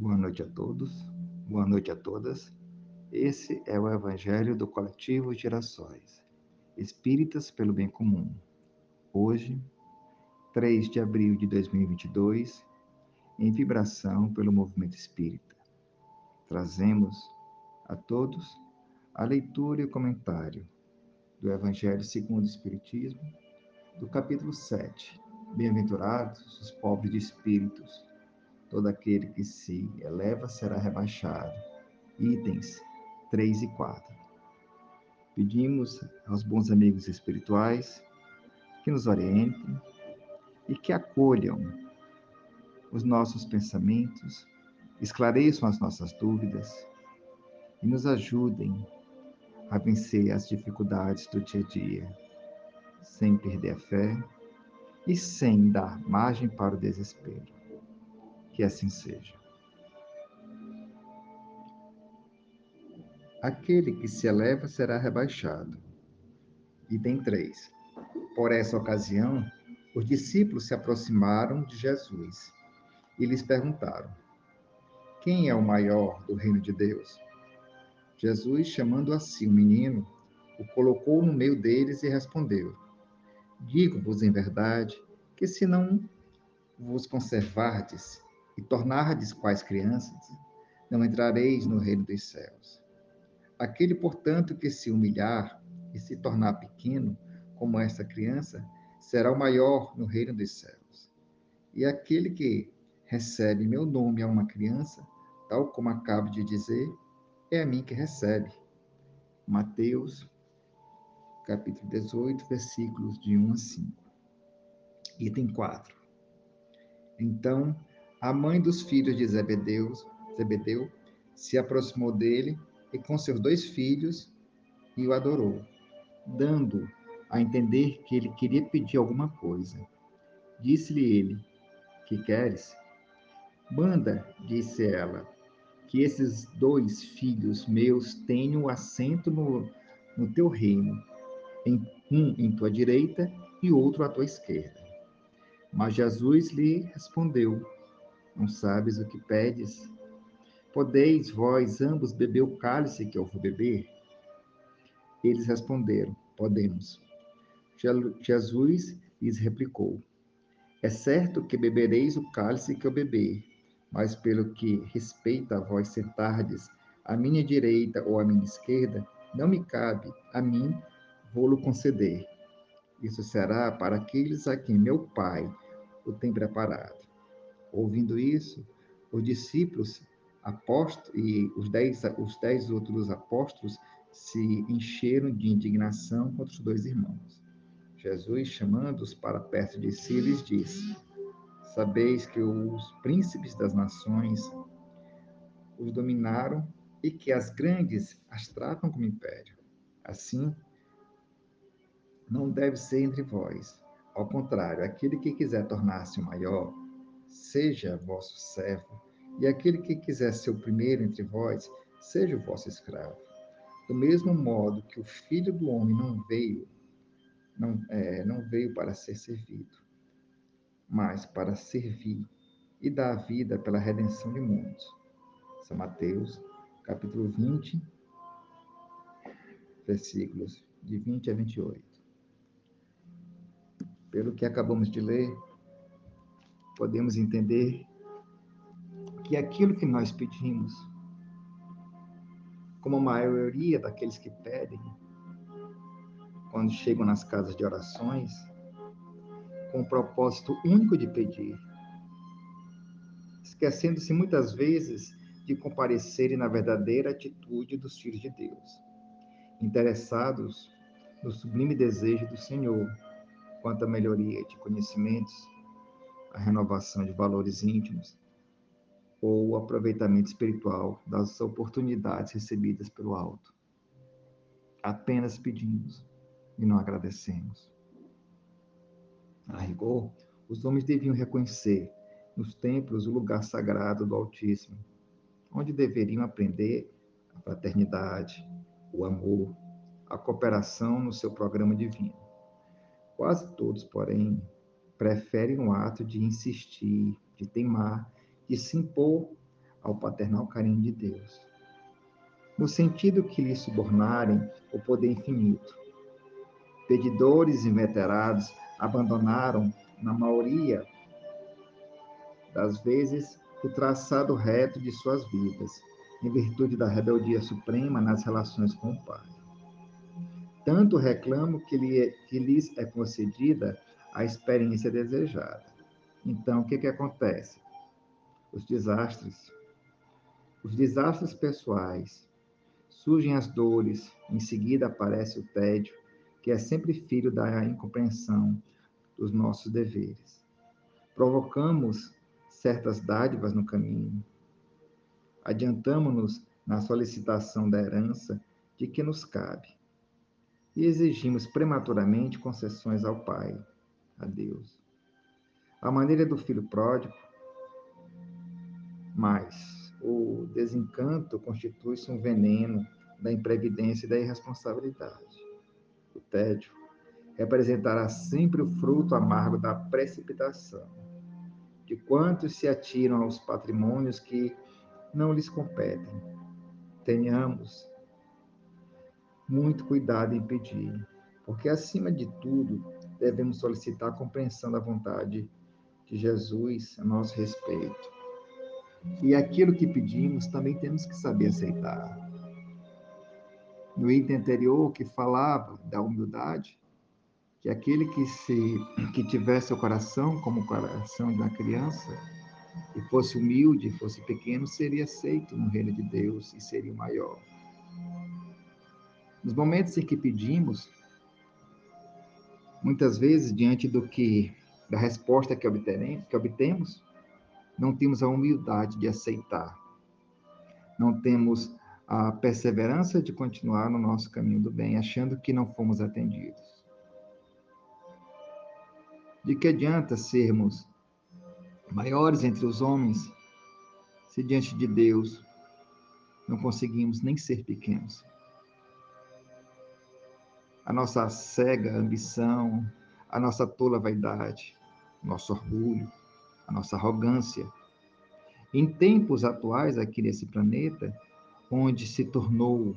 Boa noite a todos, boa noite a todas. Esse é o Evangelho do Coletivo Gerações, Espíritas pelo Bem Comum. Hoje, 3 de abril de 2022, em vibração pelo movimento espírita. Trazemos a todos a leitura e o comentário do Evangelho segundo o Espiritismo, do capítulo 7. Bem-aventurados os pobres de espíritos todo aquele que se eleva será rebaixado. Itens 3 e 4. Pedimos aos bons amigos espirituais que nos orientem e que acolham os nossos pensamentos, esclareçam as nossas dúvidas e nos ajudem a vencer as dificuldades do dia a dia, sem perder a fé e sem dar margem para o desespero. Que assim seja. Aquele que se eleva será rebaixado. Item 3. Por essa ocasião, os discípulos se aproximaram de Jesus e lhes perguntaram: Quem é o maior do reino de Deus? Jesus, chamando a si o menino, o colocou no meio deles e respondeu: Digo-vos em verdade que se não vos conservardes e tornardes quais crianças, não entrareis no reino dos céus. Aquele, portanto, que se humilhar e se tornar pequeno, como essa criança, será o maior no reino dos céus. E aquele que recebe meu nome a uma criança, tal como acabo de dizer, é a mim que recebe. Mateus, capítulo 18, versículos de 1 a 5. Item 4. Então, a mãe dos filhos de Zebedeu, Zebedeu se aproximou dele e com seus dois filhos e o adorou, dando a entender que ele queria pedir alguma coisa. Disse-lhe ele: Que queres? Manda, disse ela, que esses dois filhos meus tenham assento no, no teu reino, em, um em tua direita e outro à tua esquerda. Mas Jesus lhe respondeu: não sabes o que pedes? Podeis vós ambos beber o cálice que eu vou beber? Eles responderam: Podemos. Jesus lhes replicou: É certo que bebereis o cálice que eu beber, mas pelo que respeita a vós sentardes à minha direita ou à minha esquerda, não me cabe, a mim vou-lo conceder. Isso será para aqueles a quem meu Pai o tem preparado. Ouvindo isso, os discípulos apóstolos e os dez, os dez outros apóstolos se encheram de indignação contra os dois irmãos. Jesus, chamando-os para perto de si, lhes disse: Sabeis que os príncipes das nações os dominaram e que as grandes as tratam como império. Assim, não deve ser entre vós. Ao contrário, aquele que quiser tornar-se o maior, seja vosso servo, e aquele que quiser ser o primeiro entre vós, seja o vosso escravo. Do mesmo modo que o Filho do Homem não veio, não, é, não veio para ser servido, mas para servir e dar a vida pela redenção de muitos. São Mateus, capítulo 20, versículos de 20 a 28. Pelo que acabamos de ler, podemos entender que aquilo que nós pedimos, como a maioria daqueles que pedem, quando chegam nas casas de orações, com o propósito único de pedir, esquecendo-se muitas vezes de comparecerem na verdadeira atitude dos filhos de Deus, interessados no sublime desejo do Senhor quanto à melhoria de conhecimentos, a renovação de valores íntimos ou o aproveitamento espiritual das oportunidades recebidas pelo alto. Apenas pedimos e não agradecemos. A rigor, os homens deviam reconhecer nos templos o lugar sagrado do Altíssimo, onde deveriam aprender a fraternidade, o amor, a cooperação no seu programa divino. Quase todos, porém, preferem o ato de insistir, de teimar, de se impor ao paternal carinho de Deus, no sentido que lhe subornarem o poder infinito. Pedidores inveterados abandonaram, na maioria das vezes, o traçado reto de suas vidas, em virtude da rebeldia suprema nas relações com o Pai. Tanto reclamo que, lhe, é, que lhes é concedida a experiência desejada. Então, o que, que acontece? Os desastres. Os desastres pessoais. Surgem as dores, em seguida aparece o tédio, que é sempre filho da incompreensão dos nossos deveres. Provocamos certas dádivas no caminho. Adiantamos-nos na solicitação da herança de que nos cabe. E exigimos prematuramente concessões ao Pai, a Deus. A maneira do filho pródigo, mas o desencanto constitui-se um veneno da imprevidência e da irresponsabilidade. O tédio representará sempre o fruto amargo da precipitação de quantos se atiram aos patrimônios que não lhes competem. Tenhamos muito cuidado em pedir, porque acima de tudo devemos solicitar a compreensão da vontade de Jesus a nosso respeito. E aquilo que pedimos também temos que saber aceitar. No item anterior que falava da humildade, que aquele que se que tivesse o coração como o coração de uma criança e fosse humilde, fosse pequeno, seria aceito no reino de Deus e seria o maior. Nos momentos em que pedimos, muitas vezes diante do que da resposta que obteremos, que obtemos, não temos a humildade de aceitar. Não temos a perseverança de continuar no nosso caminho do bem, achando que não fomos atendidos. De que adianta sermos maiores entre os homens se diante de Deus não conseguimos nem ser pequenos? A nossa cega ambição, a nossa tola vaidade, nosso orgulho, a nossa arrogância. Em tempos atuais aqui nesse planeta, onde se tornou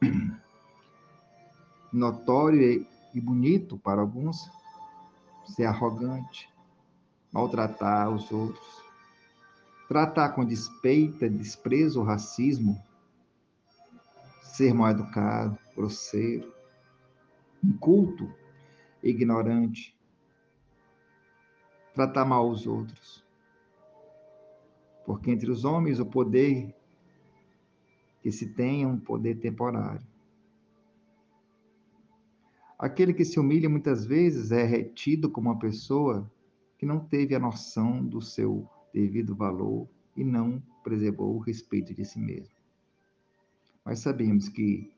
notório e bonito para alguns ser arrogante, maltratar os outros, tratar com despeita, desprezo racismo, ser mal educado, grosseiro, inculto, ignorante, tratar mal os outros. Porque entre os homens o poder que se tem é um poder temporário. Aquele que se humilha muitas vezes é retido como uma pessoa que não teve a noção do seu devido valor e não preservou o respeito de si mesmo. Mas sabemos que,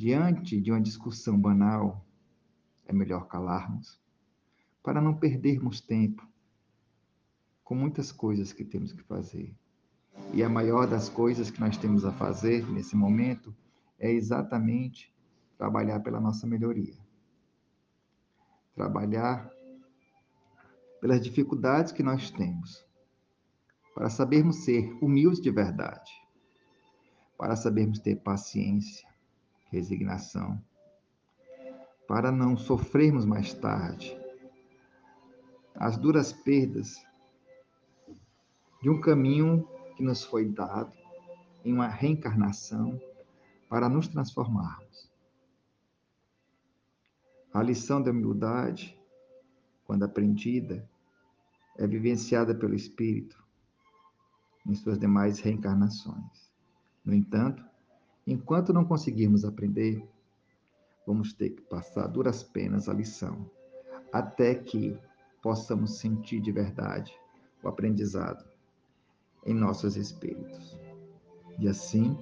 diante de uma discussão banal, é melhor calarmos, para não perdermos tempo com muitas coisas que temos que fazer. E a maior das coisas que nós temos a fazer nesse momento é exatamente trabalhar pela nossa melhoria. Trabalhar pelas dificuldades que nós temos, para sabermos ser humildes de verdade, para sabermos ter paciência, resignação, para não sofrermos mais tarde as duras perdas de um caminho que nos foi dado em uma reencarnação para nos transformarmos. A lição da humildade, quando aprendida, é vivenciada pelo Espírito em suas demais reencarnações. No entanto, enquanto não conseguirmos aprender, vamos ter que passar duras penas a lição, até que possamos sentir de verdade o aprendizado em nossos espíritos. E assim,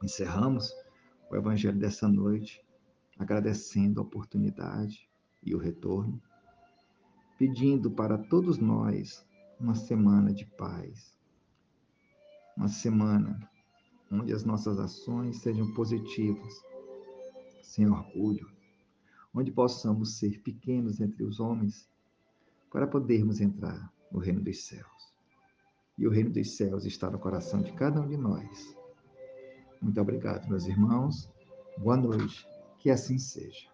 encerramos o Evangelho dessa noite agradecendo a oportunidade e o retorno, pedindo para todos nós uma semana de paz, uma semana onde as nossas ações sejam positivas, sem orgulho, onde possamos ser pequenos entre os homens para podermos entrar no reino dos céus. e o reino dos céus está no coração de cada um de nós. Muito obrigado, meus irmãos. Boa noite. Que assim seja.